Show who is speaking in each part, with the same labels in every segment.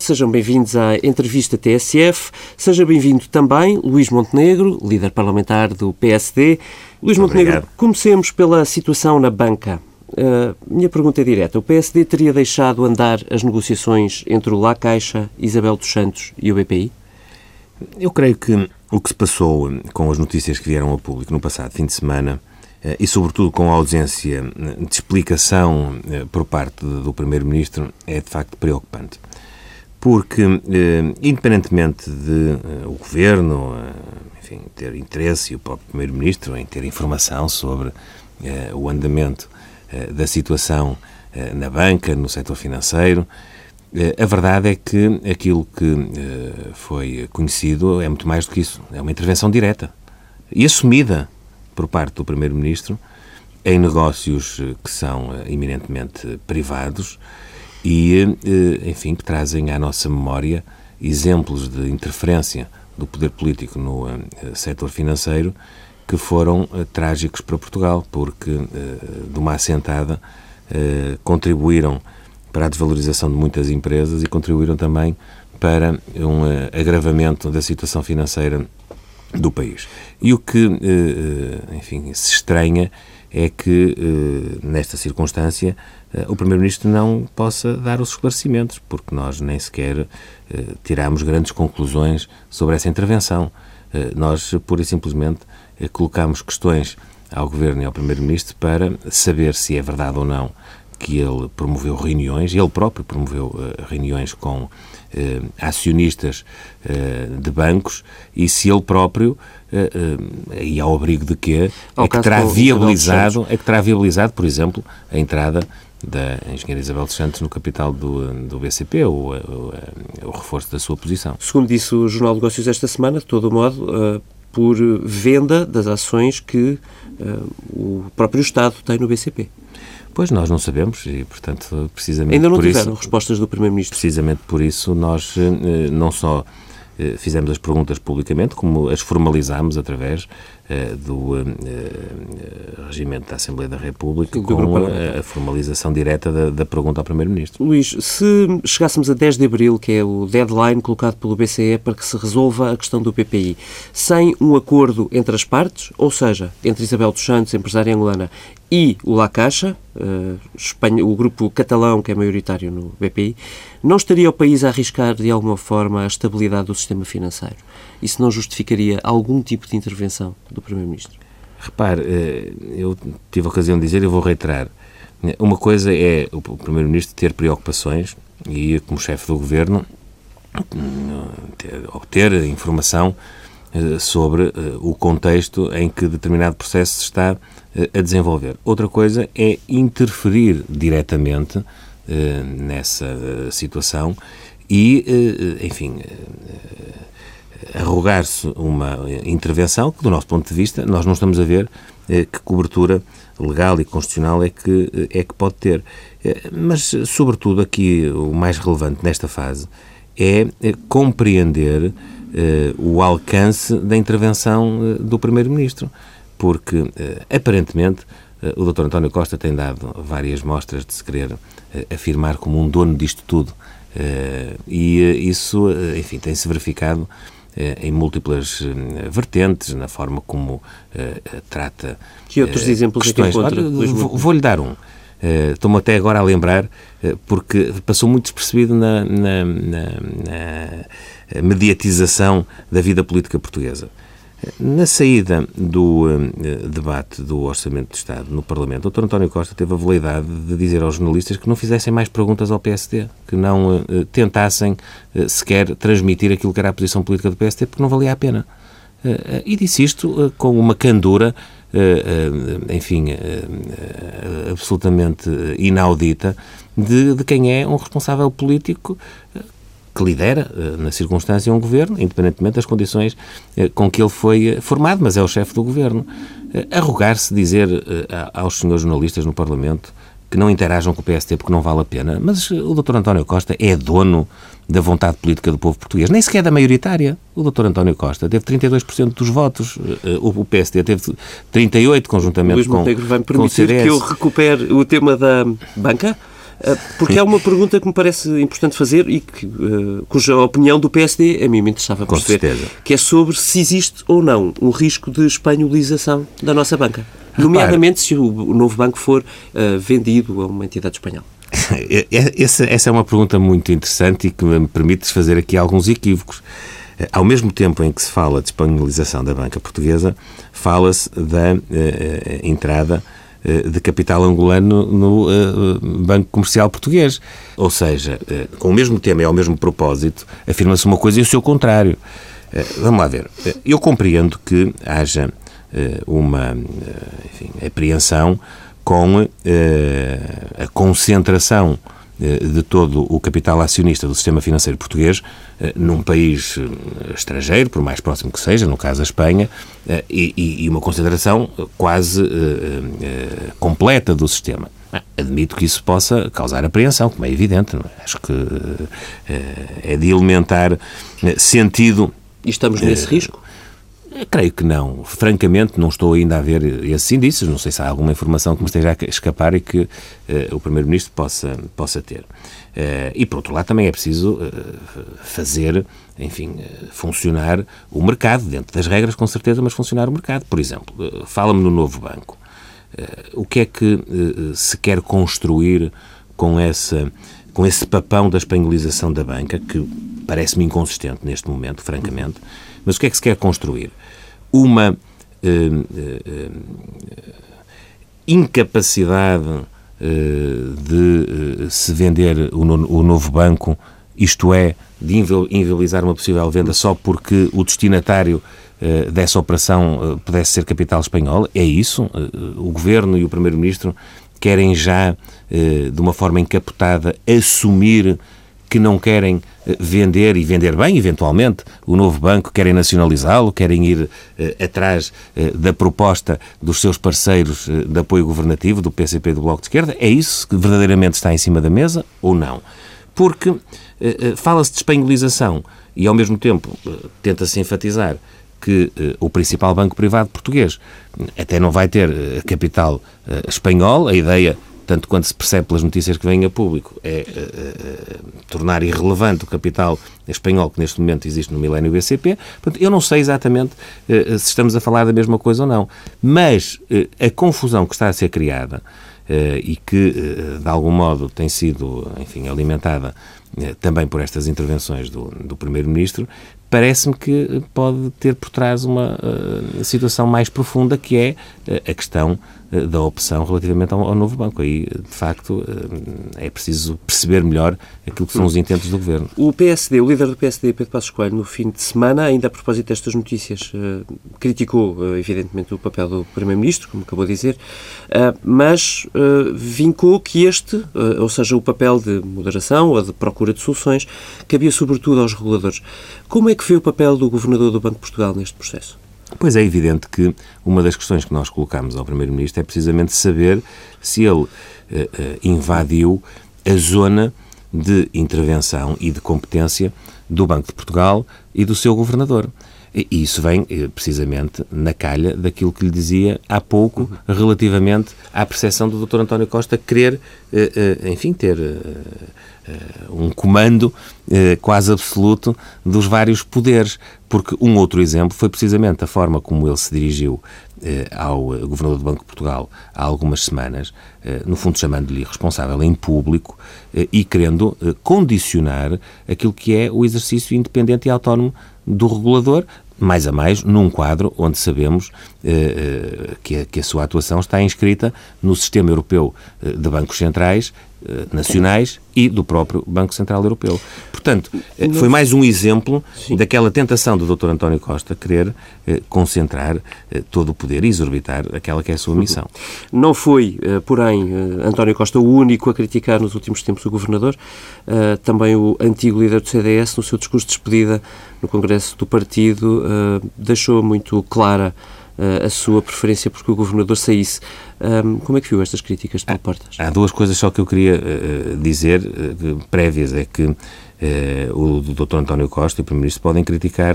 Speaker 1: Sejam bem-vindos à entrevista TSF. Seja bem-vindo também Luís Montenegro, líder parlamentar do PSD. Luís Montenegro,
Speaker 2: Obrigado.
Speaker 1: comecemos pela situação na banca. Uh, minha pergunta é direta. O PSD teria deixado andar as negociações entre o La Caixa, Isabel dos Santos e o BPI?
Speaker 2: Eu creio que o que se passou com as notícias que vieram ao público no passado fim de semana eh, e, sobretudo, com a ausência eh, de explicação eh, por parte do Primeiro-Ministro é, de facto, preocupante. Porque, independentemente de o Governo enfim, ter interesse e o próprio Primeiro-Ministro em ter informação sobre o andamento da situação na banca, no setor financeiro, a verdade é que aquilo que foi conhecido é muito mais do que isso. É uma intervenção direta e assumida por parte do Primeiro-Ministro em negócios que são eminentemente privados e, enfim, que trazem à nossa memória exemplos de interferência do poder político no setor financeiro que foram trágicos para Portugal, porque de uma assentada contribuíram para a desvalorização de muitas empresas e contribuíram também para um agravamento da situação financeira do país. E o que, enfim, se estranha é que, nesta circunstância, o Primeiro-Ministro não possa dar os esclarecimentos, porque nós nem sequer tiramos grandes conclusões sobre essa intervenção. Nós, pura e simplesmente, colocamos questões ao Governo e ao Primeiro-Ministro para saber se é verdade ou não que ele promoveu reuniões, ele próprio promoveu reuniões com acionistas de bancos e se ele próprio, e ao abrigo de quê, é que terá viabilizado, é que terá viabilizado, por exemplo, a entrada da engenheira Isabel dos Santos no capital do, do BCP, o, o, o, reforço da sua posição.
Speaker 1: Segundo disse o Jornal de Negócios esta semana, de todo modo, por venda das ações que o próprio Estado tem no BCP.
Speaker 2: Pois nós não sabemos e, portanto, precisamente
Speaker 1: Ainda não
Speaker 2: por
Speaker 1: tiveram
Speaker 2: isso,
Speaker 1: respostas do Primeiro-Ministro.
Speaker 2: Precisamente por isso nós não só fizemos as perguntas publicamente, como as formalizámos através do regimento da Assembleia da República com a, a, formalização direta da, da pergunta ao Primeiro-Ministro.
Speaker 1: Luís, se chegássemos a 10 de Abril, que é o deadline colocado pelo BCE para que se resolva a questão do PPI, sem um acordo entre as partes, ou seja, entre Isabel dos Santos, empresária angolana, e o La Caixa, o grupo catalão que é maioritário no BPI, não estaria o país a arriscar de alguma forma a estabilidade do sistema financeiro? Isso não justificaria algum tipo de intervenção do Primeiro-Ministro?
Speaker 2: Repare, eu tive a ocasião de dizer e vou reiterar. Uma coisa é o Primeiro-Ministro ter preocupações e, como chefe do Governo, obter informação sobre o contexto em que determinado processo se está a desenvolver. Outra coisa é interferir diretamente nessa situação e, enfim, arrogar-se uma intervenção que, do nosso ponto de vista, nós não estamos a ver que cobertura legal e constitucional é que, é que pode ter. Mas, sobretudo, aqui o mais relevante nesta fase é compreender o alcance da intervenção do Primeiro-Ministro, porque, aparentemente, o Dr. António Costa tem dado várias mostras de se querer afirmar como um dono disto tudo. E isso, enfim, tem-se verificado em múltiplas vertentes, na forma como uh, trata.
Speaker 1: Que outros uh, exemplos
Speaker 2: questões.
Speaker 1: é que encontra?
Speaker 2: Vou-lhe dar um. Uh, Estou-me até agora a lembrar, porque passou muito despercebido na, na, na, na, mediatização da vida política portuguesa. Na saída do debate do Orçamento de Estado no Parlamento, o Dr. António Costa teve a veleidade de dizer aos jornalistas que não fizessem mais perguntas ao PSD, que não tentassem sequer transmitir aquilo que era a posição política do PSD, porque não valia a pena. e disse isto com uma candura, enfim, absolutamente inaudita, de, de quem é um responsável político que lidera, na circunstância, um governo, independentemente das condições com que ele foi formado, mas é o chefe do governo. Arrogar-se, dizer aos senhores jornalistas no Parlamento que não interajam com o PST porque não vale a pena, mas o Dr. António Costa é dono da vontade política do povo português, nem sequer da maioritária. O Dr. António Costa teve 32% dos votos, o PST teve 38% conjuntamente
Speaker 1: Luís
Speaker 2: com,
Speaker 1: Montenegro vai-me
Speaker 2: com o
Speaker 1: permitir
Speaker 2: CDS.
Speaker 1: que eu recupere o tema da banca? Porque é uma pergunta que me parece importante fazer e que, cuja opinião do PSD a mim me interessava
Speaker 2: Com
Speaker 1: perceber,
Speaker 2: certeza.
Speaker 1: que é sobre se existe ou não um risco de espanholização da nossa banca. Nomeadamente se o novo banco for vendido a uma entidade espanhola.
Speaker 2: Essa, essa é uma pergunta muito interessante e que me permite fazer aqui alguns equívocos. Ao mesmo tempo em que se fala de espanholização da banca portuguesa, fala-se da uh, entrada uh, de capital angolano no uh, Banco Comercial Português. Ou seja, com o mesmo tema e ao mesmo propósito, afirma-se uma coisa e o seu contrário. vamos lá ver. Eu compreendo que haja uma enfim, apreensão com a concentração eh, de todo o capital acionista do sistema financeiro português eh, num país eh, estrangeiro, por mais próximo que seja, no caso a Espanha, e, e uma concentração quase completa do sistema. Admito que isso possa causar apreensão, como é evidente. É? Acho que é de elementar sentido.
Speaker 1: E estamos nesse risco?
Speaker 2: Creio que não. Francamente, não estou ainda a ver esses indícios. Não sei se há alguma informação que me esteja a escapar e que uh, o Primeiro-Ministro possa, possa ter. Uh, e, por outro lado, também é preciso uh, fazer, enfim, funcionar o mercado, dentro das regras, com certeza, mas funcionar o mercado. Por exemplo, fala-me no novo banco. o que é que se quer construir com essa com esse papão da espanholização da banca, que parece-me inconsistente neste momento, francamente, mas o que é que se quer construir? Uma uh, uh, incapacidade uh, de se vender o, o, novo banco, isto é, de inviabilizar uma possível venda só porque o destinatário dessa operação pudesse ser capital espanhol? É isso? o Governo e o Primeiro-Ministro querem já, de uma forma encapotada, assumir que não querem eh, vender e vender bem, eventualmente, o novo banco, querem nacionalizá-lo, querem ir eh, atrás eh, da proposta dos seus parceiros eh, de apoio governativo, do PCP do Bloco de Esquerda. É isso que verdadeiramente está em cima da mesa ou não? Porque fala-se de espanholização e, ao mesmo tempo, tenta-se enfatizar que o principal banco privado português até não vai ter capital espanhol, a ideia tanto quanto se percebe pelas notícias que vêm a público, é uh, uh, tornar irrelevante o capital espanhol que neste momento existe no milénio BCP. Portanto, eu não sei exatamente uh, se estamos a falar da mesma coisa ou não, mas a confusão que está a ser criada e que, de algum modo, tem sido, enfim, alimentada também por estas intervenções do, do Primeiro-Ministro, parece-me que pode ter por trás uma uh, situação mais profunda, que é uh, a questão da opção relativamente ao, ao, novo banco. Aí, de facto, é preciso perceber melhor aquilo que são os intentos do Governo.
Speaker 1: O PSD, o líder do PSD, Pedro Passos Coelho, no fim de semana, ainda a propósito destas notícias, criticou, evidentemente, o papel do Primeiro-Ministro, como acabou de dizer, mas vincou que este, ou seja, o papel de moderação ou de procura de soluções, cabia sobretudo aos reguladores. Como é que foi o papel do Governador do Banco de Portugal neste processo?
Speaker 2: Pois é evidente que uma das questões que nós colocamos ao Primeiro-Ministro é precisamente saber se ele uh, invadiu a zona de intervenção e de competência do Banco de Portugal e do seu governador. E isso vem eh, precisamente na calha daquilo que lhe dizia há pouco relativamente à percepção do Dr. António Costa querer, enfim, ter um comando quase absoluto dos vários poderes. Porque um outro exemplo foi precisamente a forma como ele se dirigiu ao Governador do Banco de Portugal há algumas semanas, no fundo chamando-lhe responsável em público e querendo condicionar aquilo que é o exercício independente e autónomo do regulador, mais a mais, num quadro onde sabemos eh, que, a, que, a, sua atuação está inscrita no sistema europeu de bancos centrais eh, nacionais e do próprio Banco Central Europeu. Portanto, eh, foi mais um exemplo Sim. daquela tentação do Dr. António Costa querer eh, concentrar eh, todo o poder e exorbitar aquela que é a sua missão.
Speaker 1: Não foi, eh, porém, eh, António Costa o único a criticar nos últimos tempos o Governador. também o antigo líder do CDS, no seu discurso de despedida no Congresso do Partido, deixou muito clara a sua preferência porque o governador saísse. Como é que viu estas críticas de Paulo Portas?
Speaker 2: Há duas coisas só que eu queria uh, dizer, uh, prévias, é que o Dr. António Costa e o Primeiro-Ministro podem criticar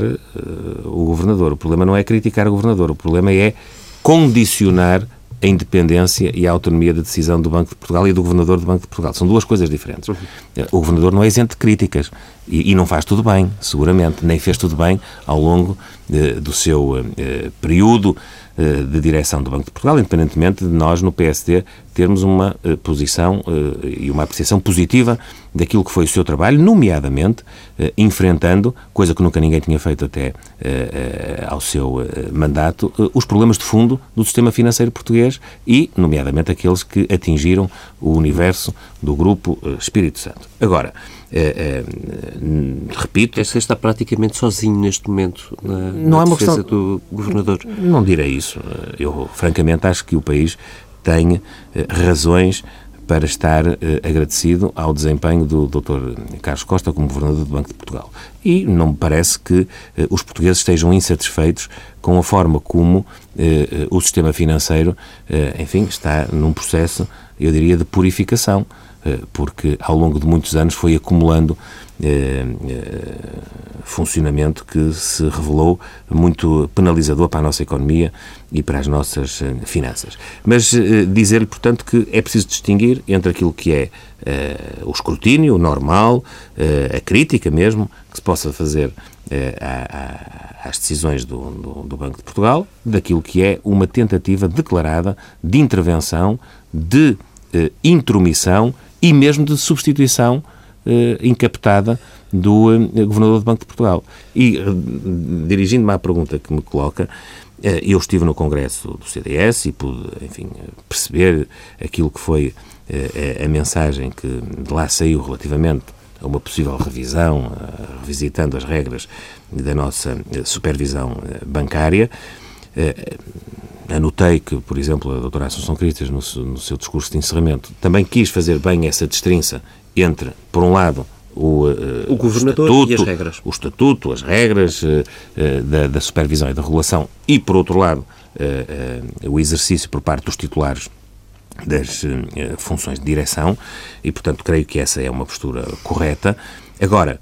Speaker 2: o governador. O problema não é criticar o governador, o problema é condicionar a independência e a autonomia da decisão do Banco de Portugal e do Governador do Banco de Portugal. São duas coisas diferentes. O Governador não é isento de críticas e, e, não faz tudo bem, seguramente, nem fez tudo bem ao longo de, do seu uh, período de direção do Banco de Portugal, independentemente de nós, no PSD, termos uma uh, posição e uma apreciação positiva daquilo que foi o seu trabalho, nomeadamente enfrentando, coisa que nunca ninguém tinha feito até ao seu mandato, os problemas de fundo do sistema financeiro português e, nomeadamente, aqueles que atingiram o universo do Grupo Espírito Santo. Agora, é, é, repito.
Speaker 1: Esse está praticamente sozinho neste momento na, não na é uma questão do governador.
Speaker 2: Não direi isso. Eu, francamente, acho que o país tem eh, razões para estar eh, agradecido ao desempenho do Dr. Carlos Costa como Governador do Banco de Portugal. E não me parece que eh, os portugueses estejam insatisfeitos com a forma como o sistema financeiro, enfim, está num processo, eu diria, de purificação. Eh, porque ao longo de muitos anos foi acumulando eh, eh, funcionamento que se revelou muito penalizador para a nossa economia e para as nossas finanças. Mas dizer-lhe, portanto, que é preciso distinguir entre aquilo que é o escrutínio normal, a crítica mesmo, que se possa fazer às decisões do, do, do Banco de Portugal, daquilo que é uma tentativa declarada de intervenção, de intromissão e mesmo de substituição eh, incaptada do eh, Governador do Banco de Portugal. E, eh, dirigindo-me à pergunta que me coloca, eh, eu estive no Congresso do CDS e pude, enfim, perceber aquilo que foi a mensagem que de lá saiu relativamente a uma possível revisão, revisitando as regras da nossa supervisão bancária. Anotei que, por exemplo, a doutora Assunção Cristas, no, no, seu discurso de encerramento, também quis fazer bem essa destrinça entre, por um lado, o, uh,
Speaker 1: o governador
Speaker 2: estatuto,
Speaker 1: e as regras.
Speaker 2: O estatuto, as regras uh, uh, da, da, supervisão e da regulação e, por outro lado, o exercício por parte dos titulares das funções de direção e, portanto, creio que essa é uma postura correta. Agora,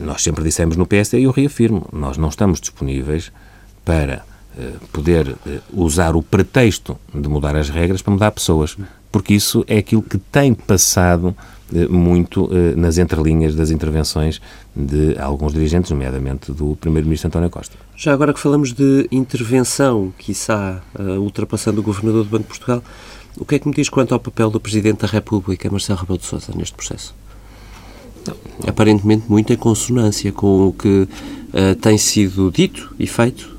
Speaker 2: nós sempre dissemos no PSD e eu reafirmo, nós não estamos disponíveis para poder eh, usar o pretexto de mudar as regras para mudar pessoas, porque isso é aquilo que tem passado eh, muito nas entrelinhas das intervenções de alguns dirigentes, nomeadamente do Primeiro-Ministro António Costa.
Speaker 1: Já agora que falamos de intervenção, quiçá ultrapassando o Governador do Banco de Portugal, o que é que me diz quanto ao papel do Presidente da República, Marcelo Rebelo de Sousa, neste processo? Aparentemente muito em consonância com o que uh, tem sido dito e feito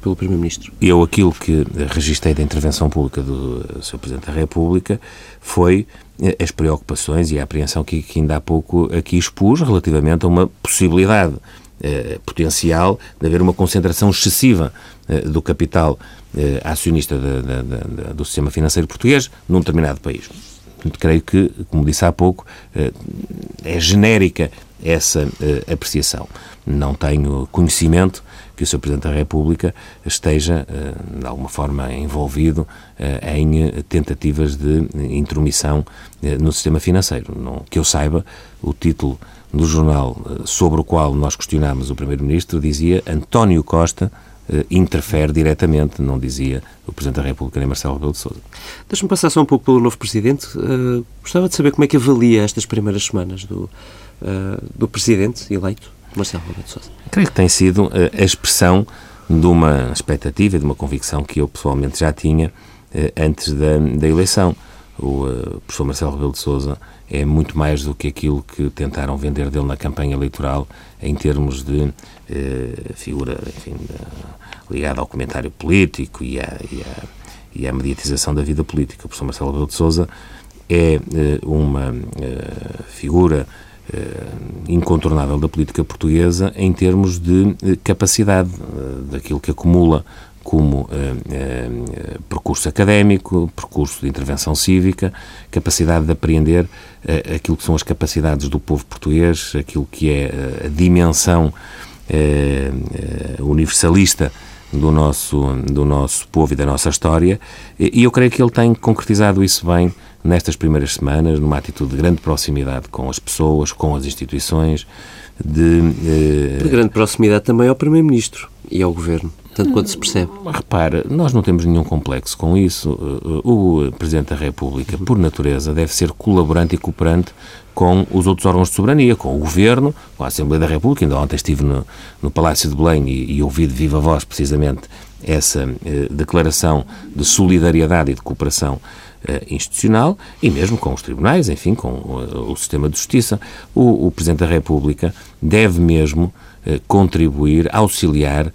Speaker 1: pelo Primeiro-Ministro?
Speaker 2: Eu, aquilo que registrei da intervenção pública do eh, Sr. Presidente da República foi eh, as preocupações e a apreensão que, que ainda há pouco aqui expus relativamente a uma possibilidade eh, potencial de haver uma concentração excessiva eh, do capital eh, acionista de, de, de, do sistema financeiro português num determinado país. Portanto, creio que, como disse há pouco, é genérica essa apreciação. Não tenho conhecimento que o Sr. Presidente da República esteja, eh, de alguma forma, envolvido eh, em tentativas de intromissão eh, no sistema financeiro. Que eu saiba, o título do jornal sobre o qual nós questionámos o Primeiro-Ministro dizia António Costa interfere diretamente, não dizia o Presidente da República nem Marcelo Rebelo de Sousa.
Speaker 1: Deixa-me passar só um pouco pelo novo Presidente. Uh, gostava de saber como é que avalia estas primeiras semanas do, uh, do Presidente eleito. Marcelo Rebelo Sousa.
Speaker 2: Creio que tem sido eh, a expressão de uma expectativa, de uma convicção que eu pessoalmente já tinha eh, antes da, da eleição. O uh, professor Marcelo Rebelo de Sousa é muito mais do que aquilo que tentaram vender dele na campanha eleitoral em termos de uh, figura enfim, ligada ao comentário político e à, e, à, e à mediatização da vida política. O professor Marcelo Rebelo de Sousa é uh, uma figura eh, incontornável da política portuguesa em termos de eh, capacidade, eh, daquilo que acumula como percurso académico, percurso de intervenção cívica, capacidade de apreender aquilo que são as capacidades do povo português, aquilo que é a dimensão universalista do nosso, do nosso povo e da nossa história, e eu creio que ele tem concretizado isso bem nestas primeiras semanas, numa atitude de grande proximidade com as pessoas, com as instituições, de...
Speaker 1: Eh... De grande proximidade também ao Primeiro-Ministro e ao Governo. tanto quanto se percebe.
Speaker 2: Repare, nós não temos nenhum complexo com isso. O Presidente da República, por natureza, deve ser colaborante e cooperante com os outros órgãos de soberania, com o Governo, com a Assembleia da República. Ainda ontem estive no, no Palácio de Belém e, e ouvi de viva voz, precisamente, essa eh, declaração de solidariedade e de cooperação eh, institucional e mesmo com os tribunais, enfim, com o, o sistema de justiça. O, o Presidente da República deve mesmo eh, contribuir, auxiliar eh,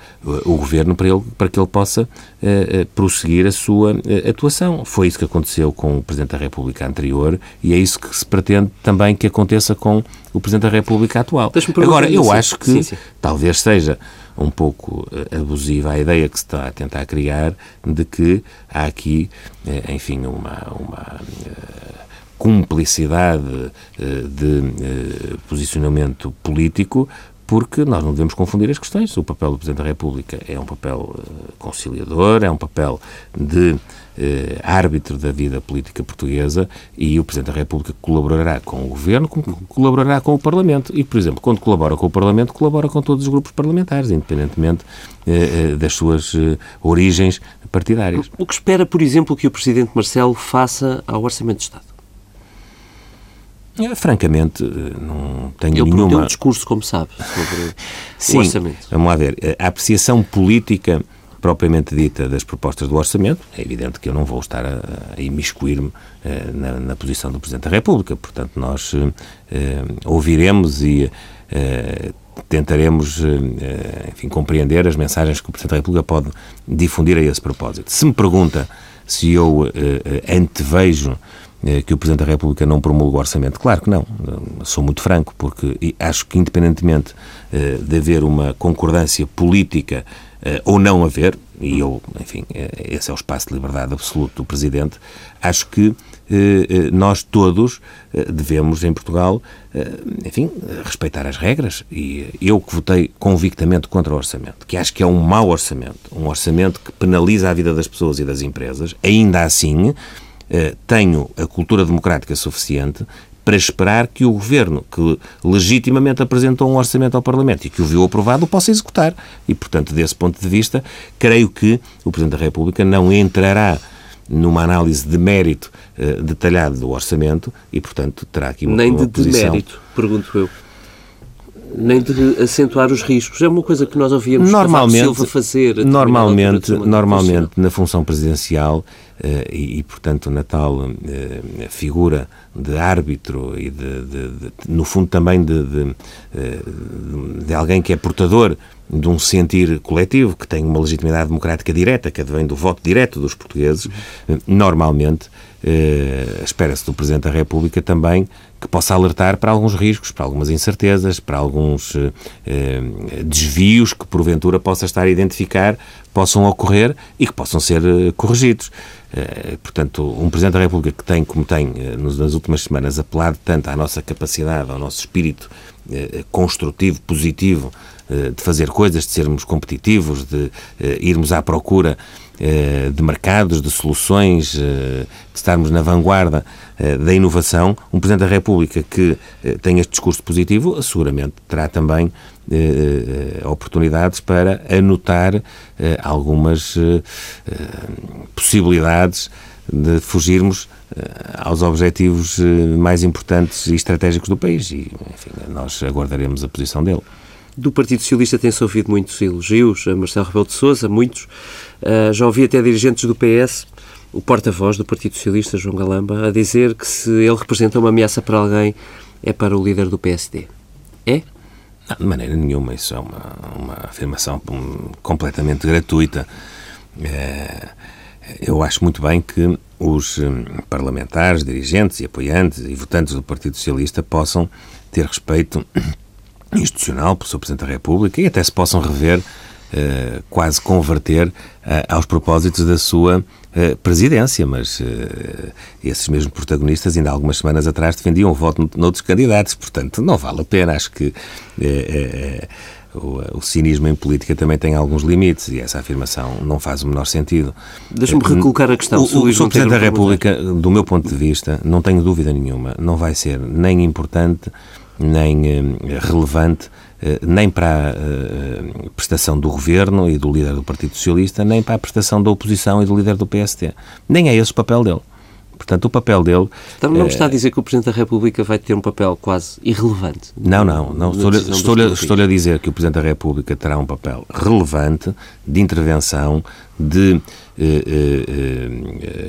Speaker 2: o governo para, ele, para que ele possa eh, prosseguir a sua atuação. Foi isso que aconteceu com o Presidente da República anterior e é isso que se pretende também que aconteça com o Presidente da República atual. Agora, eu acho que sim, sim. talvez seja um pouco abusiva a ideia que se está a tentar criar de que há aqui, enfim, uma, uma cumplicidade de posicionamento político porque nós não devemos confundir as questões. O papel do Presidente da República é um papel conciliador, é um papel de uh, árbitro da vida política portuguesa e o Presidente da República colaborará com o Governo, colaborará com o Parlamento. E, por exemplo, quando colabora com o Parlamento, colabora com todos os grupos parlamentares, independentemente uh, das suas origens partidárias.
Speaker 1: O que espera, por exemplo, que o Presidente Marcelo faça ao Orçamento de Estado?
Speaker 2: Eh, francamente, eh, não tenho
Speaker 1: Ele
Speaker 2: nenhuma...
Speaker 1: um discurso, como sabe, sobre
Speaker 2: Sim,
Speaker 1: o orçamento.
Speaker 2: vamos lá ver. Eh, a apreciação política propriamente dita das propostas do orçamento, é evidente que eu não vou estar a, a imiscuir-me na, na, posição do Presidente da República. Portanto, nós ouviremos e tentaremos, enfim, compreender as mensagens que o Presidente da República pode difundir a esse propósito. Se me pergunta se eu antevejo eh, que o Presidente da República não promulga o orçamento? Claro que não. Sou muito franco, porque acho que, independentemente eh, de haver uma concordância política eh, ou não haver, e eu, enfim, esse é o espaço de liberdade absoluto do Presidente, acho que nós todos devemos, em Portugal, enfim, respeitar as regras. E eu que votei convictamente contra o orçamento, que acho que é um mau orçamento, um orçamento que penaliza a vida das pessoas e das empresas, ainda assim eh, tenho a cultura democrática suficiente para esperar que o Governo, que legitimamente apresentou um orçamento ao Parlamento e que o viu aprovado, o possa executar. E, portanto, desse ponto de vista, creio que o Presidente da República não entrará numa análise de mérito uh, detalhado do orçamento e, portanto, terá aqui uma,
Speaker 1: Nem
Speaker 2: uma
Speaker 1: de
Speaker 2: posição...
Speaker 1: mérito, pergunto eu nem de acentuar os riscos. É uma coisa que nós ouvíamos
Speaker 2: normalmente,
Speaker 1: Silva fazer.
Speaker 2: Normalmente, normalmente na função presidencial eh, e, e, portanto, na tal eh, figura de árbitro e, de, de, de no fundo, também de, de, eh, de alguém que é portador de um sentir coletivo, que tem uma legitimidade democrática direta, que advém do voto direto dos portugueses, normalmente espera-se do Presidente da República também que possa alertar para alguns riscos, para algumas incertezas, para alguns eh, desvios que porventura possa estar a identificar, possam ocorrer e que possam ser eh, corrigidos. Eh, portanto, um Presidente da República que tem, como tem eh, nas últimas semanas, apelado tanto à nossa capacidade, ao nosso espírito eh, construtivo, positivo, eh, de fazer coisas, de sermos competitivos, de irmos à procura eh, de mercados, de soluções, eh, de estarmos na vanguarda eh, da inovação, um Presidente da República que tem este discurso positivo, seguramente terá também oportunidades para anotar algumas possibilidades de fugirmos aos objetivos mais importantes e estratégicos do país. E, enfim, nós aguardaremos a posição dele.
Speaker 1: Do Partido Socialista tem-se ouvido muitos elogios a Marcelo Rebelo de Sousa, muitos. Uh, já ouvi até dirigentes do PS, o porta-voz do Partido Socialista, João Galamba, a dizer que se ele representa uma ameaça para alguém, é para o líder do PSD. É?
Speaker 2: Não, de maneira nenhuma. Isso é uma, uma afirmação completamente gratuita. É, eu acho muito bem que os hum, parlamentares, dirigentes e apoiantes e votantes do Partido Socialista possam ter respeito institucional pelo Sr. Presidente da República e até se possam rever, uh, quase converter uh, aos propósitos da sua uh, presidência, mas esses mesmos protagonistas ainda algumas semanas atrás defendiam o voto noutros candidatos, portanto não vale a pena, acho que o, o, cinismo em política também tem alguns limites e essa afirmação não faz o menor sentido.
Speaker 1: Deixa-me recolocar a questão.
Speaker 2: O, o, o Sr. Presidente da República, do meu ponto de vista, não tenho dúvida nenhuma, não vai ser nem importante nem relevante nem para a prestação do governo e do líder do Partido Socialista, nem para a prestação da oposição e do líder do PST. Nem é esse o papel dele. Portanto, o papel dele.
Speaker 1: Então não me está a dizer que o Presidente da República vai ter um papel quase irrelevante?
Speaker 2: Não, não. não estou-lhe estou estou a dizer que o Presidente da República terá um papel relevante de intervenção, de eh, eh,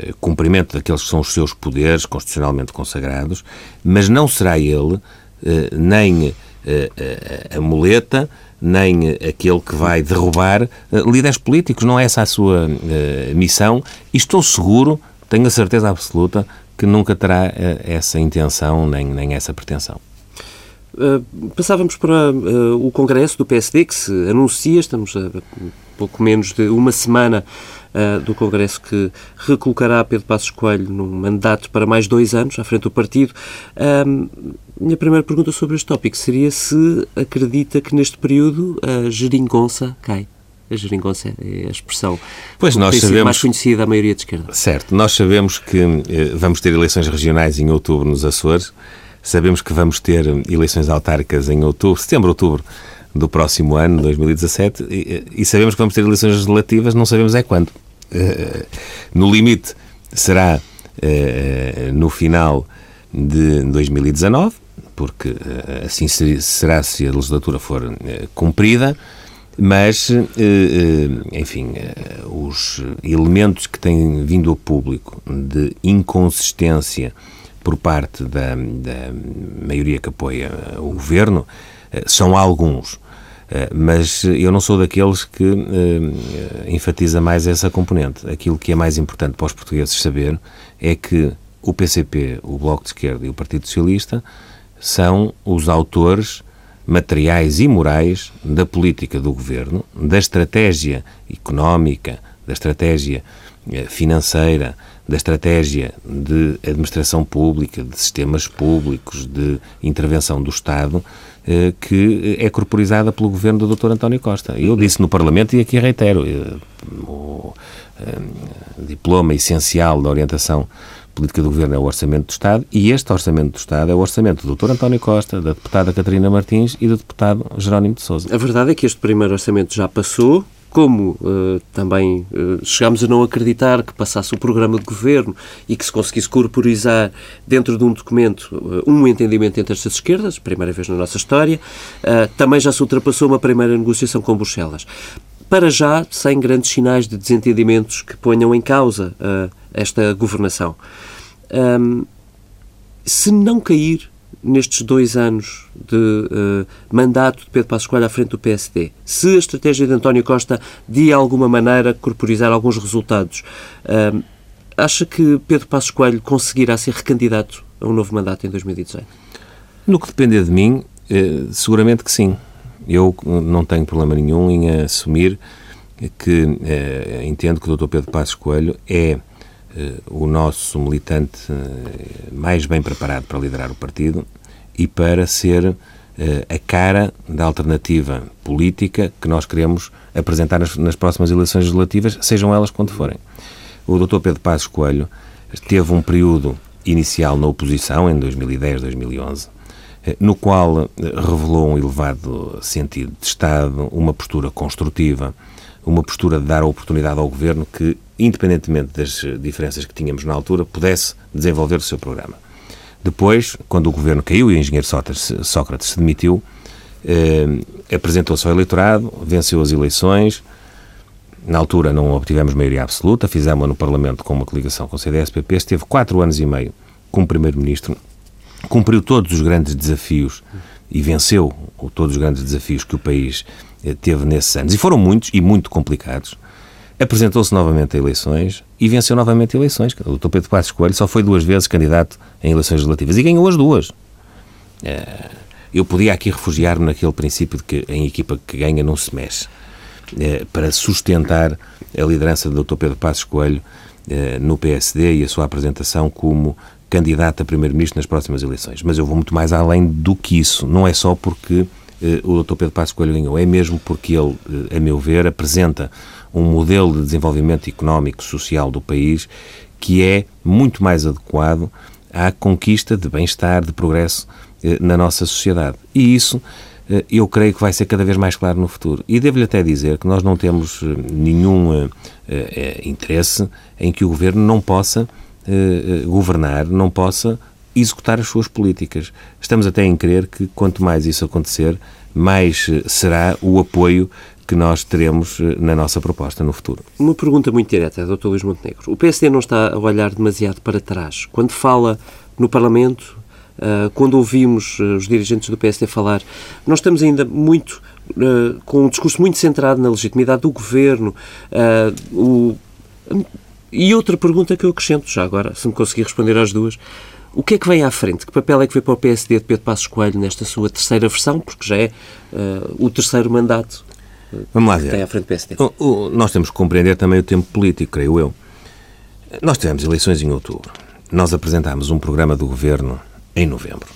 Speaker 2: eh, cumprimento daqueles que são os seus poderes constitucionalmente consagrados, mas não será ele eh, nem eh, a muleta nem aquele que vai derrubar eh, líderes políticos. Não é essa a sua missão. E estou seguro tenho a certeza absoluta que nunca terá essa intenção nem, nem essa pretensão.
Speaker 1: Uh, passávamos para uh, o Congresso do PSD, que se anuncia, estamos a pouco menos de uma semana do Congresso que recolocará Pedro Passos Coelho num mandato para mais dois anos à frente do partido. minha primeira pergunta sobre este tópico seria se acredita que neste período a geringonça cai a geringonça é a expressão
Speaker 2: pois nós sabemos,
Speaker 1: mais conhecida da maioria de esquerda.
Speaker 2: Certo, nós sabemos que eh, vamos ter eleições regionais em outubro nos Açores, sabemos que vamos ter eleições autárquicas em outubro, setembro, outubro do próximo ano, 2017, e, eh, e sabemos que vamos ter eleições legislativas, não sabemos é quando. Uh, no limite será uh, no final de 2019, porque uh, assim será se a legislatura for cumprida mas, eh, eh, enfim, eh, os elementos que têm vindo ao público de inconsistência por parte da, da maioria que apoia o governo são alguns. Mas eu não sou daqueles que enfatiza mais essa componente. Aquilo que é mais importante para os portugueses saber é que o PCP, o Bloco de Esquerda e o Partido Socialista são os autores materiais e morais da política do governo, da estratégia económica, da estratégia eh, financeira, da estratégia de administração pública, de sistemas públicos, de intervenção do Estado, eh, que é corporizada pelo governo do Dr. António Costa. Eu disse no Parlamento e aqui reitero: eh, o diploma essencial da orientação política do Governo é o Orçamento do Estado e este Orçamento do Estado é o orçamento do Dr. António Costa, da deputada Catarina Martins e do deputado Jerónimo de Sousa.
Speaker 1: A verdade é que este primeiro orçamento já passou, como uh, também uh, chegámos a não acreditar que passasse o programa de governo e que se conseguisse corporizar dentro de um documento uh, um entendimento entre estas esquerdas, primeira vez na nossa história, também já se ultrapassou uma primeira negociação com Bruxelas. Para já, sem grandes sinais de desentendimentos que ponham em causa esta governação. Um, se não cair nestes dois anos de uh, mandato de Pedro Passos Coelho à frente do PSD, se a estratégia de António Costa de alguma maneira corporizar alguns resultados, uh, acha que Pedro Passos Coelho conseguirá ser recandidato a um novo mandato em 2018?
Speaker 2: No que depender de mim, uh, seguramente que sim. Eu não tenho problema nenhum em assumir que entendo que o Dr. Pedro Passos Coelho é eh, o nosso militante eh, mais bem preparado para liderar o partido e para ser eh, a cara da alternativa política que nós queremos apresentar nas, nas próximas eleições legislativas, sejam elas quando forem. O Dr. Pedro Passos Coelho teve um período inicial na oposição, em 2010, 2011, no qual revelou um elevado sentido de Estado, uma postura construtiva, uma postura de dar a oportunidade ao governo que, independentemente das diferenças que tínhamos na altura, pudesse desenvolver o seu programa. Depois, quando o governo caiu e o engenheiro Sócrates se demitiu, eh, apresentou-se ao eleitorado, venceu as eleições. Na altura não obtivemos maioria absoluta, fizemos-la no Parlamento com uma coligação com o CDS-PP, esteve quatro anos e meio como Primeiro-Ministro, cumpriu todos os grandes desafios e venceu todos os grandes desafios que o país eh, teve nesses anos, e foram muitos e muito complicados, apresentou-se novamente a eleições e venceu novamente eleições. O Dr. Pedro Passos Coelho só foi duas vezes candidato em eleições legislativas e ganhou as duas. Eh, eu podia aqui refugiar-me naquele princípio de que em equipa que ganha não se mexe, eh, para sustentar a liderança do Dr. Pedro Passos Coelho no PSD e a sua apresentação como candidato a primeiro-ministro nas próximas eleições. Mas eu vou muito mais além do que isso. Não é só porque eh, o Dr. Pedro Passos Coelho ganhou, é mesmo porque ele, eh, a meu ver, apresenta um modelo de desenvolvimento económico social do país que é muito mais adequado à conquista de bem-estar, de progresso eh, na nossa sociedade. E isso eh, eu creio que vai ser cada vez mais claro no futuro. E devo-lhe até dizer que nós não temos eh, nenhum interesse em que o governo não possa governar, não possa executar as suas políticas. Estamos até em crer que quanto mais isso acontecer, mais será o apoio que nós teremos na nossa proposta no futuro.
Speaker 1: Uma pergunta muito direta, Dr. Luís Montenegro. O PSD não está a olhar demasiado para trás. Quando fala no Parlamento, ah, quando ouvimos os dirigentes do PSD falar, nós estamos ainda muito com um discurso muito centrado na legitimidade do governo. E outra pergunta que eu acrescento já agora, se me conseguir responder às duas. O que é que vem à frente? Que papel é que vem para o PSD de Pedro Passos Coelho nesta sua terceira versão? Porque já é uh, o terceiro mandato
Speaker 2: Vamos lá ver.
Speaker 1: tem à frente do PSD.
Speaker 2: O, o, nós temos que compreender também o tempo político, creio eu. Nós tivemos eleições em outubro. Nós apresentámos um programa do governo em novembro.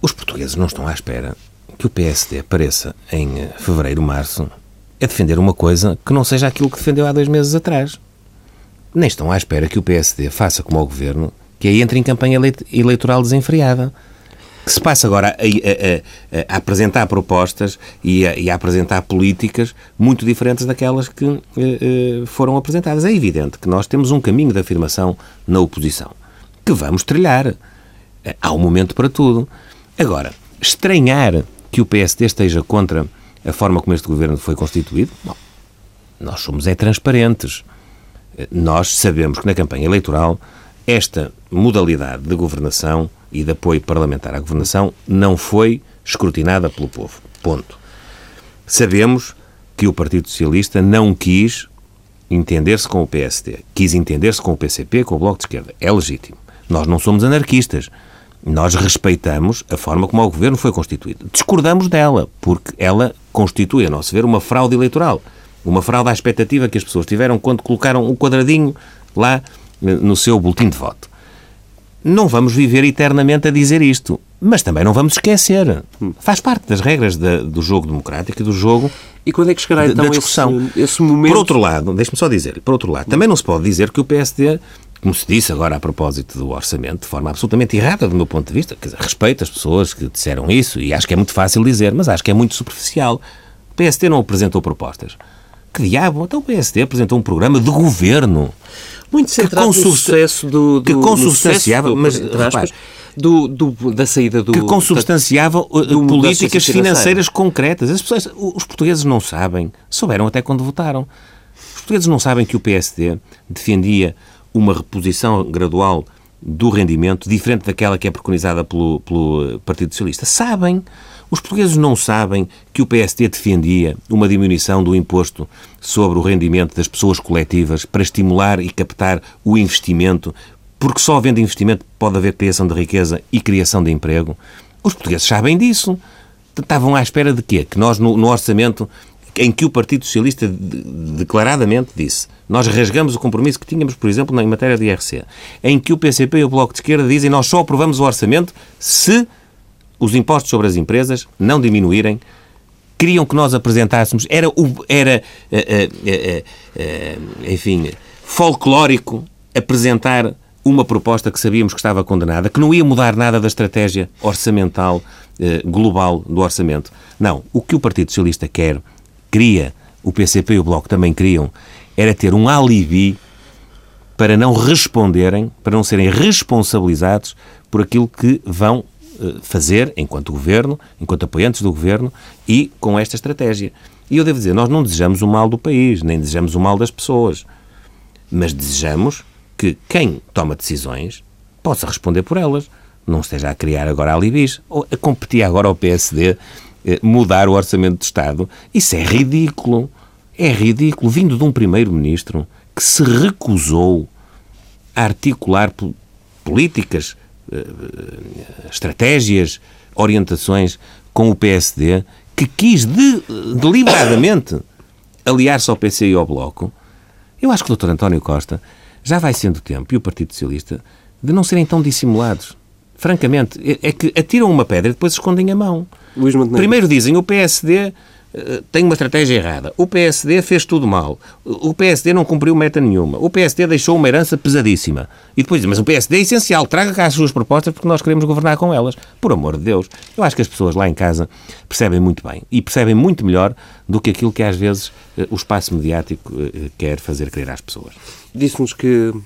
Speaker 2: Os portugueses não estão à espera que o PSD apareça em eh, fevereiro, março, a defender uma coisa que não seja aquilo que defendeu há dois meses atrás. Nem estão à espera que o PSD faça como o governo, que aí entre em campanha eleitoral desenfreada. Que se passa agora a, a, a, a apresentar propostas e, e a, apresentar políticas muito diferentes daquelas que eh, foram apresentadas. É evidente que nós temos um caminho de afirmação na oposição que vamos trilhar. Há um momento para tudo. Agora, estranhar que o PSD esteja contra a forma como este governo foi constituído, bom, nós somos é transparentes. Nós sabemos que na campanha eleitoral esta modalidade de governação e de apoio parlamentar à governação não foi escrutinada pelo povo. Ponto. Sabemos que o Partido Socialista não quis entender-se com o PSD, quis entender-se com o PCP, com o Bloco de Esquerda. É legítimo. Nós não somos anarquistas. Nós respeitamos a forma como o governo foi constituído. Discordamos dela, porque ela constitui, a nosso ver, uma fraude eleitoral. Uma fraude à expectativa que as pessoas tiveram quando colocaram um quadradinho lá eh, no seu boletim de voto. Não vamos viver eternamente a dizer isto, mas também não vamos esquecer. Faz parte das regras do jogo democrático e do jogo
Speaker 1: e quando é que chegará então
Speaker 2: da discussão.
Speaker 1: Esse, esse momento?
Speaker 2: Por outro lado, deixe-me só dizer, por outro lado, também não se pode dizer que o PSD como se disse agora a propósito do orçamento, de forma absolutamente errada do meu ponto de vista, quer dizer, respeito as pessoas que disseram isso e acho que é muito fácil dizer, mas acho que é muito superficial. O PSD não apresentou propostas. Que diabo? Então o PSD apresentou um programa de governo.
Speaker 1: Muito centrado que no sucesso do, do
Speaker 2: Que consubstanciava, mas,
Speaker 1: repare, do, do, da saída do...
Speaker 2: Que consubstanciava da, uh, políticas financeiras concretas. As pessoas, os portugueses não sabem, souberam até quando votaram. Os portugueses não sabem que o PSD defendia uma reposição gradual do rendimento diferente daquela que é preconizada pelo, pelo Partido Socialista. Sabem. Os portugueses não sabem que o PSD defendia uma diminuição do imposto sobre o rendimento das pessoas coletivas para estimular e captar o investimento, porque só havendo investimento pode haver criação de riqueza e criação de emprego. Os portugueses sabem disso. Estavam à espera de quê? Que nós, no, no orçamento, em que o Partido Socialista declaradamente disse nós rasgamos o compromisso que tínhamos, por exemplo, em matéria de IRC, em que o PCP e o Bloco de Esquerda dizem nós só aprovamos o orçamento se os impostos sobre as empresas não diminuírem queriam que nós apresentássemos, era, era uh, uh, uh, enfim, folclórico apresentar uma proposta que sabíamos que estava condenada, que não ia mudar nada da estratégia orçamental eh, global do orçamento. Não. O que o Partido Socialista quer queria, o PCP e o Bloco também queriam, era ter um alibi para não responderem, para não serem responsabilizados por aquilo que vão eh, fazer enquanto governo, enquanto apoiantes do governo e com esta estratégia. E eu devo dizer, nós não desejamos o mal do país, nem desejamos o mal das pessoas, mas desejamos que quem toma decisões possa responder por elas. Não esteja a criar agora alibis, ou a competir agora ao PSD eh, mudar o orçamento de Estado. Isso é ridículo. É ridículo, vindo de um primeiro-ministro que se recusou a articular políticas, eh, estratégias, orientações com o PSD, que quis de, deliberadamente aliar-se ao PC e ao Bloco. Eu acho que o Dr. António Costa já vai sendo tempo, e o Partido Socialista, de não serem tão dissimulados. Francamente, é, é que atiram uma pedra e depois escondem a mão. Primeiro dizem o PSD eh, tem uma estratégia errada. O PSD fez tudo mal. O PSD não cumpriu meta nenhuma. O PSD deixou uma herança pesadíssima. E depois mas o PSD é essencial, traga cá as suas propostas porque nós queremos governar com elas. Por amor de Deus. Eu acho que as pessoas lá em casa percebem muito bem. E percebem muito melhor do que aquilo que às vezes eh, o espaço mediático eh, quer fazer crer às pessoas.
Speaker 1: Disse-nos que uh,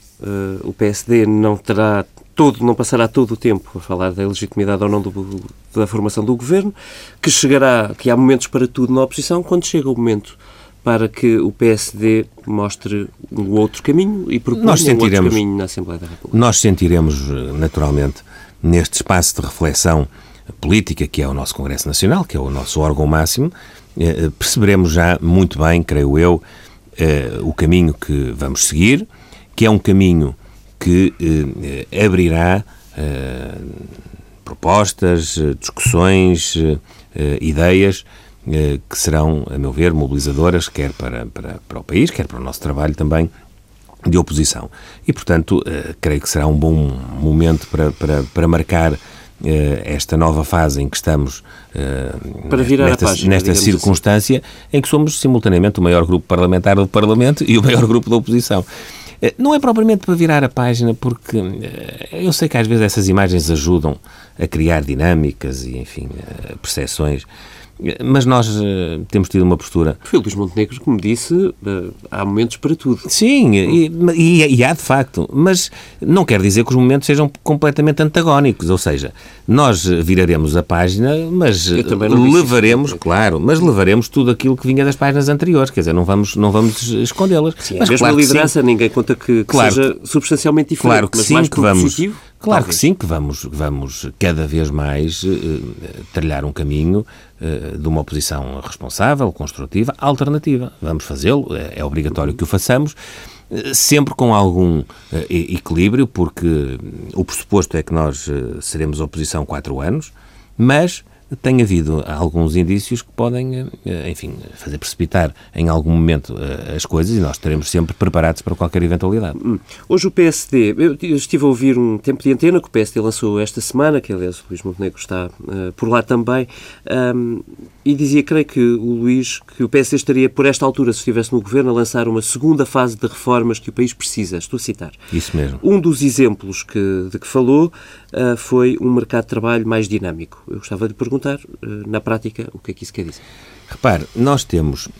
Speaker 1: o PSD não terá todo, não passará todo o tempo a falar da legitimidade ou não do, da formação do governo, que chegará, que há momentos para tudo na oposição, quando chega o momento para que o PSD mostre um outro caminho e proponha nós sentiremos, um outro caminho na Assembleia da República.
Speaker 2: Nós sentiremos, naturalmente, neste espaço de reflexão política, que é o nosso Congresso Nacional, que é o nosso órgão máximo, eh, perceberemos já muito bem, creio eu, eh, o caminho que vamos seguir, que é um caminho que eh, abrirá eh, propostas, eh, discussões, eh, ideias que serão, a meu ver, mobilizadoras, quer para, para, para o país, quer para o nosso trabalho também de oposição. E, portanto, creio que será um bom momento para, para, para marcar esta nova fase em que estamos
Speaker 1: para virar nesta, página,
Speaker 2: nesta assim. circunstância assim. em que somos simultaneamente o maior grupo parlamentar do Parlamento e o maior grupo da oposição. Eh, não é propriamente para virar a página, porque eh, eu sei que às vezes essas imagens ajudam a criar dinâmicas e, enfim, eh, percepções. Mas nós uh, temos tido uma postura.
Speaker 1: Foi o Luís Montenegro que me disse uh, há momentos para tudo.
Speaker 2: Sim, e, e, e, há de facto. Mas não quer dizer que os momentos sejam completamente antagónicos. Ou seja, nós viraremos a página, mas levaremos, isso. claro, mas levaremos tudo aquilo que vinha das páginas anteriores. Quer dizer, não vamos, não vamos escondê-las. Mas
Speaker 1: a mesma claro liderança, ninguém conta que, que claro, seja substancialmente diferente.
Speaker 2: Claro que
Speaker 1: mas
Speaker 2: sim,
Speaker 1: mais
Speaker 2: que vamos.
Speaker 1: Positivo,
Speaker 2: Claro Talvez. que sim, que vamos, vamos cada vez mais uh, trilhar um caminho uh, de uma oposição responsável, construtiva, alternativa. Vamos fazê-lo, é, é, obrigatório que o façamos, uh, sempre com algum equilíbrio, porque o pressuposto é que nós seremos oposição quatro anos, mas tem havido alguns indícios que podem, eh, enfim, fazer precipitar em algum momento eh, as coisas e nós estaremos sempre preparados para qualquer eventualidade. Hum.
Speaker 1: Hoje o PSD, eu estive a ouvir um tempo de antena que o PSD lançou esta semana, que aliás o Luís Montenegro está uh, por lá também, um, e dizia, creio que o Luís, que o PSD estaria por esta altura, se estivesse no governo, a lançar uma segunda fase de reformas que o país precisa. Estou a citar.
Speaker 2: Isso mesmo.
Speaker 1: Um dos exemplos que, de que falou uh, foi um mercado de trabalho mais dinâmico. Eu gostava de perguntar, uh, na prática, o que é que isso quer dizer?
Speaker 2: Repare, nós temos. Uh,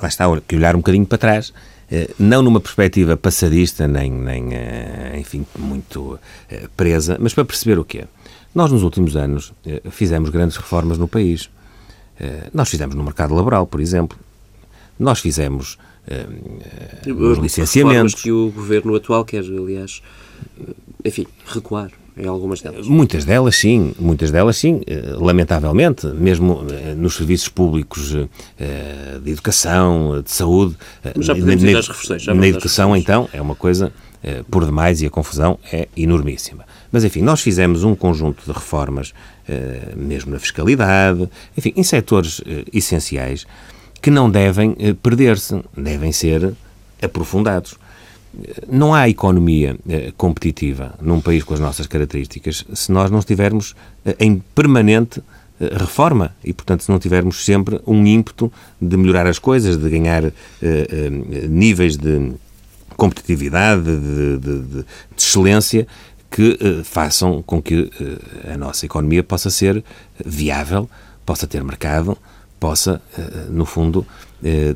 Speaker 2: lá está, que olhar um bocadinho para trás não numa perspectiva passadista, nem, nem enfim, muito presa, mas para perceber o quê? Nós, nos últimos anos, fizemos grandes reformas no país. Nós fizemos no mercado laboral, por exemplo. Nós fizemos os licenciamentos.
Speaker 1: que o governo atual quer, aliás, enfim, recuar em algumas delas.
Speaker 2: Muitas delas, sim. Muitas delas, sim. Eh, lamentavelmente, mesmo eh, nos serviços públicos eh, de educação, de saúde.
Speaker 1: Mas já podemos na, ir às refeições.
Speaker 2: Na educação, então, é uma coisa por demais e a confusão é enormíssima. Mas, enfim, nós fizemos um conjunto de reformas, mesmo na fiscalidade, enfim, em setores essenciais, que não devem perder-se, devem ser aprofundados. Não há economia eh, competitiva num país com as nossas características se nós não estivermos eh, em permanente eh, reforma. E, portanto, se não tivermos sempre um ímpeto de melhorar as coisas, de ganhar níveis de competitividade, de, de, de, excelência que façam com que a nossa economia possa ser viável, possa ter mercado, possa, no fundo,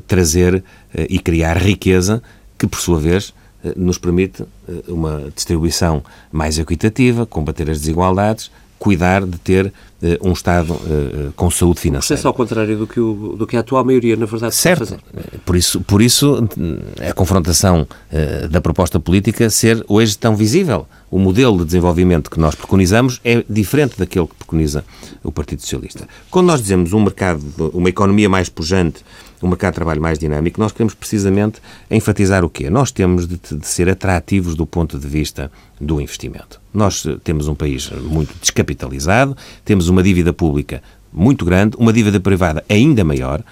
Speaker 2: trazer e criar riqueza que, por sua vez, nos permite eh, uma distribuição mais equitativa, combater as desigualdades, cuidar de ter uh, um Estado uh, com saúde financeira.
Speaker 1: Isso é ao contrário do que, o, do que a atual maioria, na verdade,
Speaker 2: certo. fazer. Por isso, por isso a confrontação uh, da proposta política ser hoje tão visível. O modelo de desenvolvimento que nós preconizamos é diferente daquele que preconiza o Partido Socialista. Quando nós dizemos um mercado, uma economia mais pujante, um mercado de trabalho mais dinâmico, nós queremos precisamente enfatizar o quê? Nós temos de, de ser atrativos do ponto de vista do investimento. Nós eh, temos um país muito descapitalizado, temos uma dívida pública muito grande, uma dívida privada ainda maior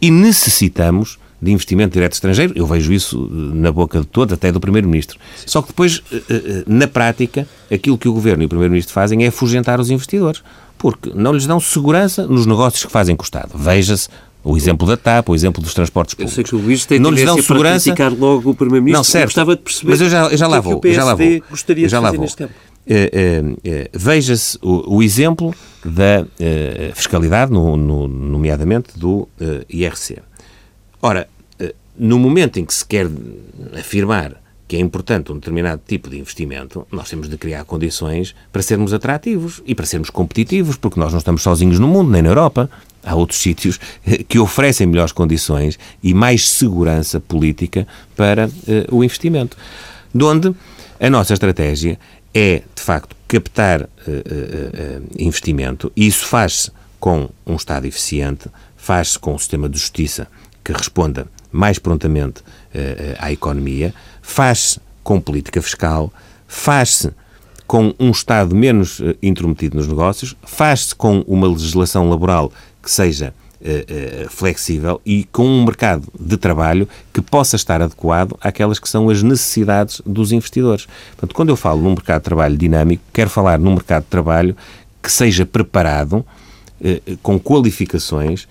Speaker 2: e necessitamos de investimento direto estrangeiro. Eu vejo isso eh, na boca de todos, até do Primeiro-Ministro. Só que depois, eh, na prática, aquilo que o Governo e o Primeiro-Ministro fazem é afugentar os investidores porque não lhes dão segurança nos negócios que fazem com o Estado. Veja-se o exemplo da TAP, o exemplo dos transportes públicos.
Speaker 1: Eu sei que o Luís tem não lhes dão segurança. para logo o Primeiro-Ministro. Não, certo. Eu gostava de perceber
Speaker 2: Mas eu já, eu já lá
Speaker 1: é
Speaker 2: vou.
Speaker 1: O PSD
Speaker 2: já lá vou.
Speaker 1: gostaria
Speaker 2: já
Speaker 1: de fazer neste
Speaker 2: campo. Uh, uh, Veja-se o, o, exemplo da uh, fiscalidade, no, no, nomeadamente do IRC. Ora, no momento em que se quer afirmar que é importante um determinado tipo de investimento, nós temos de criar condições para sermos atrativos e para sermos competitivos, porque nós não estamos sozinhos no mundo, nem na Europa. Há outros sítios que oferecem melhores condições e mais segurança política para uh, o investimento. De onde a nossa estratégia é, de facto, captar uh, investimento e isso faz-se com um Estado eficiente, faz-se com um sistema de justiça que responda mais prontamente à economia, faz-se com política fiscal, faz-se com um Estado menos intrometido nos negócios, faz-se com uma legislação laboral que seja uh, uh, flexível e com um mercado de trabalho que possa estar adequado àquelas que são as necessidades dos investidores. Portanto, quando eu falo num mercado de trabalho dinâmico, quero falar num mercado de trabalho que seja preparado com qualificações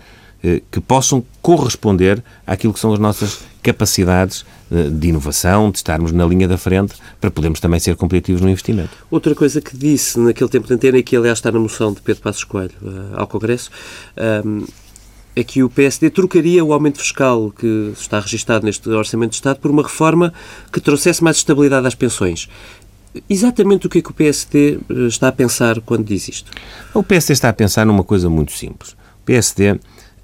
Speaker 2: que possam corresponder àquilo que são as nossas capacidades eh, de inovação, de estarmos na linha da frente para podermos também ser competitivos no investimento.
Speaker 1: Outra coisa que disse naquele tempo de antena, e que aliás está na moção de Pedro Passos Coelho uh, ao Congresso, um, ehm, é que o PSD trocaria o aumento fiscal que está registado neste Orçamento de Estado por uma reforma que trouxesse mais estabilidade às pensões. Exatamente o que é que o PSD eh, está a pensar quando diz isto?
Speaker 2: O PSD está a pensar numa coisa muito simples. O PSD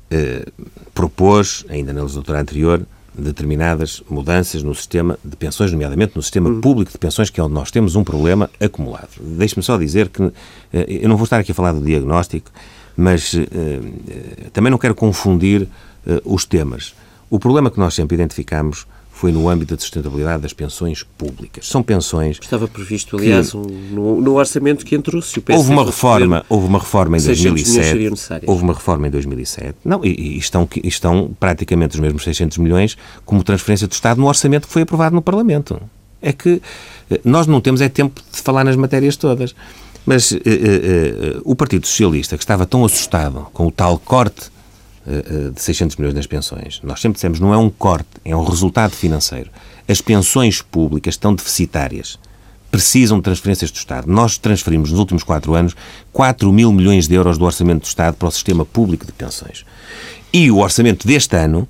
Speaker 2: eh, propôs, ainda na legislatura anterior, determinadas mudanças no sistema de pensões, nomeadamente no sistema hum. público de pensões, que é onde nós temos um problema acumulado. Deixe-me só dizer que eh, eu não vou estar aqui a falar do diagnóstico, mas eh, eh, também não quero confundir os temas. O problema que nós sempre identificamos foi no âmbito da sustentabilidade das pensões públicas. São pensões.
Speaker 1: Estava previsto, aliás, um, no, no, orçamento que entrou. Se o
Speaker 2: houve uma reforma, houve uma reforma em 2007. Houve uma reforma em 2007. Não, e, e, estão, estão praticamente os mesmos 600 milhões como transferência do Estado no orçamento que foi aprovado no Parlamento. É que eh, nós não temos é tempo de falar nas matérias todas. Mas uh, uh, o Partido Socialista, que estava tão assustado com o tal corte eh, eh, de 600 milhões nas pensões. Nós sempre dissemos, não é um corte, é um resultado financeiro. As pensões públicas estão deficitárias. Precisam de transferências do Estado. Nós transferimos nos últimos quatro anos 4 mil milhões de euros do orçamento do Estado para o sistema público de pensões. E o orçamento deste ano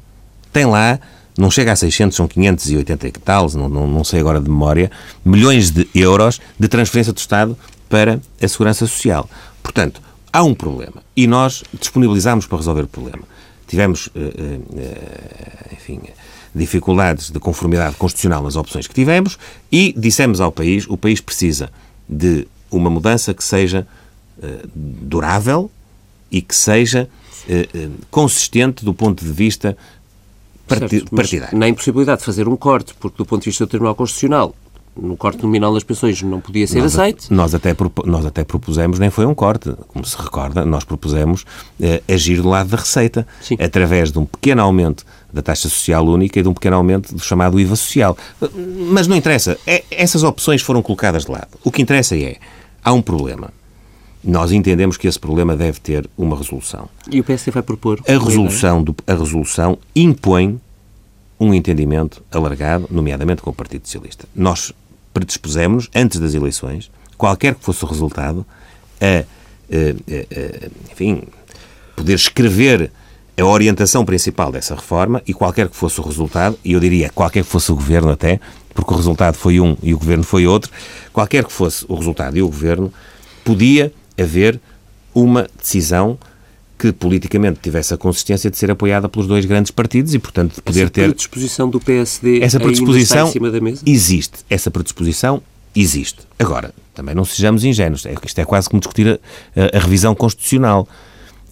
Speaker 2: tem lá não chega a 600, são 580 e tal, não, não, não, sei agora de memória, milhões de euros de transferência do Estado para a Segurança Social. Portanto, há um problema e nós disponibilizámos para resolver o problema. Tivemos, eh, eh, eh, enfim, dificuldades de conformidade constitucional nas opções que tivemos e dissemos ao país: o país precisa de uma mudança que seja durável e que seja consistente do ponto de vista partidário.
Speaker 1: Na impossibilidade de fazer um corte, porque do ponto de vista do Tribunal Constitucional no corte nominal das pensões não podia ser
Speaker 2: nós
Speaker 1: aceito.
Speaker 2: nós, até, nós até propusemos, nem foi um corte, como se recorda, nós propusemos eh, agir do lado da receita, Sim. através de um pequeno aumento da taxa social única e de um pequeno aumento do chamado IVA social. Mas não interessa, é, essas opções foram colocadas de lado. O que interessa é, há um problema. Nós entendemos que esse problema deve ter uma resolução.
Speaker 1: E o PSD vai propor?
Speaker 2: A resolução, do, a resolução impõe um entendimento alargado, nomeadamente com o Partido Socialista. Nós predispusemos-nos, antes das eleições, qualquer que fosse o resultado, a, a, a, enfim, poder escrever a orientação principal dessa reforma e qualquer que fosse o resultado, e eu diria qualquer que fosse o governo até, porque o resultado foi um e o governo foi outro, qualquer que fosse o resultado e o governo, podia haver uma decisão que politicamente tivesse a consistência de ser apoiada pelos dois grandes partidos e, portanto, de poder
Speaker 1: essa
Speaker 2: ter...
Speaker 1: Essa predisposição do PSD
Speaker 2: essa predisposição
Speaker 1: em cima da mesa?
Speaker 2: Existe. Essa predisposição existe. Agora, também não sejamos ingênuos. É isto é quase como discutir a, a, a revisão constitucional.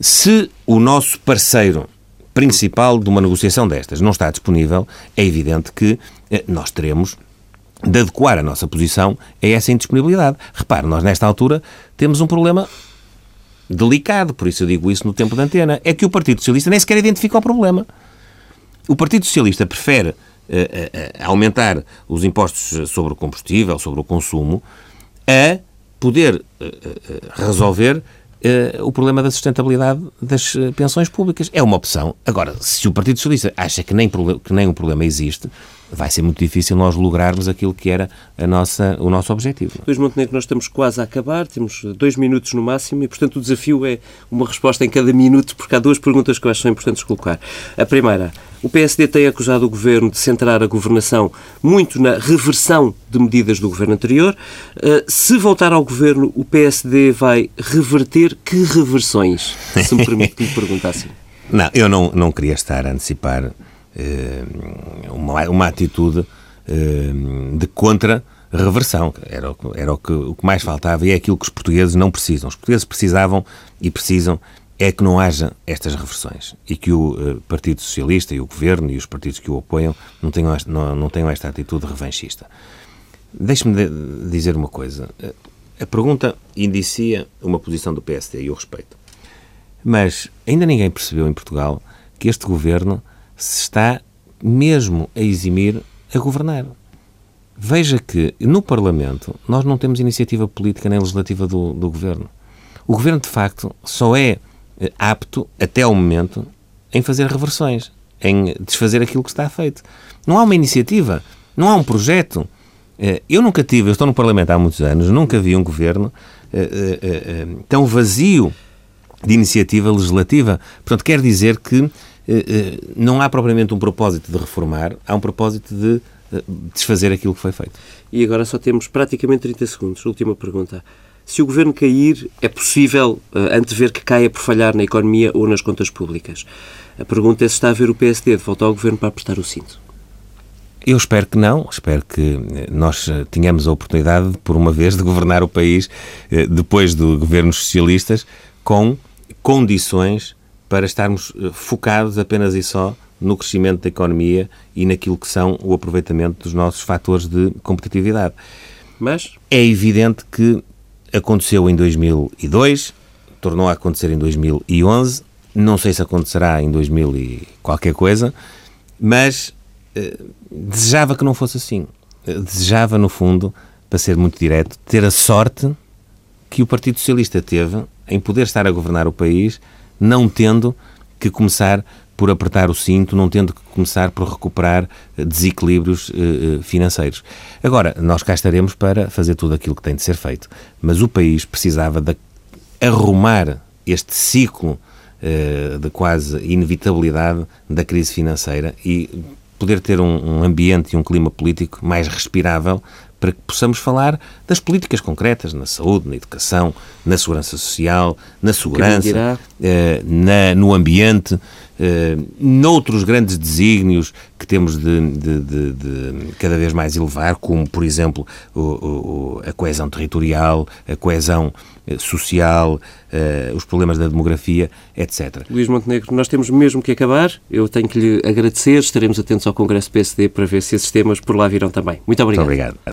Speaker 2: Se o nosso parceiro principal de uma negociação destas não está disponível, é evidente que eh, nós teremos de adequar a nossa posição a essa indisponibilidade. Repare, nós nesta altura temos um problema delicado, por isso eu digo isso no tempo da antena, é que o Partido Socialista nem sequer identifica o problema. O Partido Socialista prefere uh, uh, aumentar os impostos sobre o combustível, sobre o consumo, a poder uh, resolver o problema da sustentabilidade das pensões públicas. É uma opção. Agora, se o Partido Socialista acha que nem, que nem o problema existe, vai ser muito difícil nós lograrmos aquilo que era a nossa, o nosso objetivo.
Speaker 1: Luís Montenegro, nós estamos quase a acabar, temos dois minutos no máximo e, portanto, o desafio é uma resposta em cada minuto, porque há duas perguntas que eu acho que são importantes colocar. A primeira, o PSD tem acusado o Governo de centrar a governação muito na reversão de medidas do Governo anterior. Uh, se voltar ao Governo, o PSD vai reverter que reversões? Se me permite que lhe perguntar assim.
Speaker 2: Não, eu não, não queria estar a antecipar eh, uma, uma atitude eh, de contra-reversão. Era, era o, que, o que mais faltava e é aquilo que os portugueses não precisam. Os portugueses precisavam e precisam é que não haja estas reversões e que o uh, Partido Socialista e o Governo e os partidos que o apoiam não tenham esta, não, não tenham esta atitude revanchista. Deixe-me de dizer uma coisa. A pergunta indicia uma posição do PSD e eu respeito. Mas ainda ninguém percebeu em Portugal que este governo se está mesmo a eximir a governar. Veja que no Parlamento nós não temos iniciativa política nem legislativa do, do Governo. O Governo, de facto, só é eh, apto, até ao momento, em fazer reversões, em desfazer aquilo que está feito. Não há uma iniciativa, não há um projeto. Eh, eu nunca tive, eu estou no Parlamento há muitos anos, nunca vi um Governo eh, tão vazio de iniciativa legislativa. Portanto, quer dizer que não há propriamente um propósito de reformar, há um propósito de eh, desfazer aquilo que foi feito.
Speaker 1: E agora só temos praticamente 30 segundos. Última pergunta. Se o governo cair, é possível antever que caia por falhar na economia ou nas contas públicas? A pergunta é se está a ver o PSD de volta ao governo para apertar o cinto.
Speaker 2: Eu espero que não. Espero que nós tenhamos a oportunidade, por uma vez, de governar o país depois de governos socialistas com condições para estarmos eh, focados apenas e só no crescimento da economia e naquilo que são o aproveitamento dos nossos fatores de competitividade.
Speaker 1: Mas
Speaker 2: é evidente que aconteceu em 2002, tornou a acontecer em 2011, não sei se acontecerá em 2000 e qualquer coisa, mas eh, desejava que não fosse assim. Eh, desejava, no fundo, para ser muito direto, ter a sorte que o Partido Socialista teve em poder estar a governar o país não tendo que começar por apertar o cinto, não tendo que começar por recuperar eh, desequilíbrios eh, eh, financeiros. Agora, nós cá estaremos para fazer tudo aquilo que tem de ser feito, mas o país precisava de arrumar este ciclo de quase inevitabilidade da crise financeira e poder ter um, um ambiente e um clima político mais respirável para que possamos falar das políticas concretas na saúde, na educação, na segurança social, na segurança, eh, na, no ambiente, eh, noutros grandes desígnios que temos de, de, de, de, cada vez mais elevar, como, por exemplo, o, o, a coesão territorial, a coesão eh, social, eh, os problemas da demografia, etc.
Speaker 1: Luís Montenegro, nós temos mesmo que acabar. Eu tenho que lhe agradecer. Estaremos atentos ao Congresso PSD para ver se esses temas por lá virão também. Muito obrigado.
Speaker 2: Muito obrigado.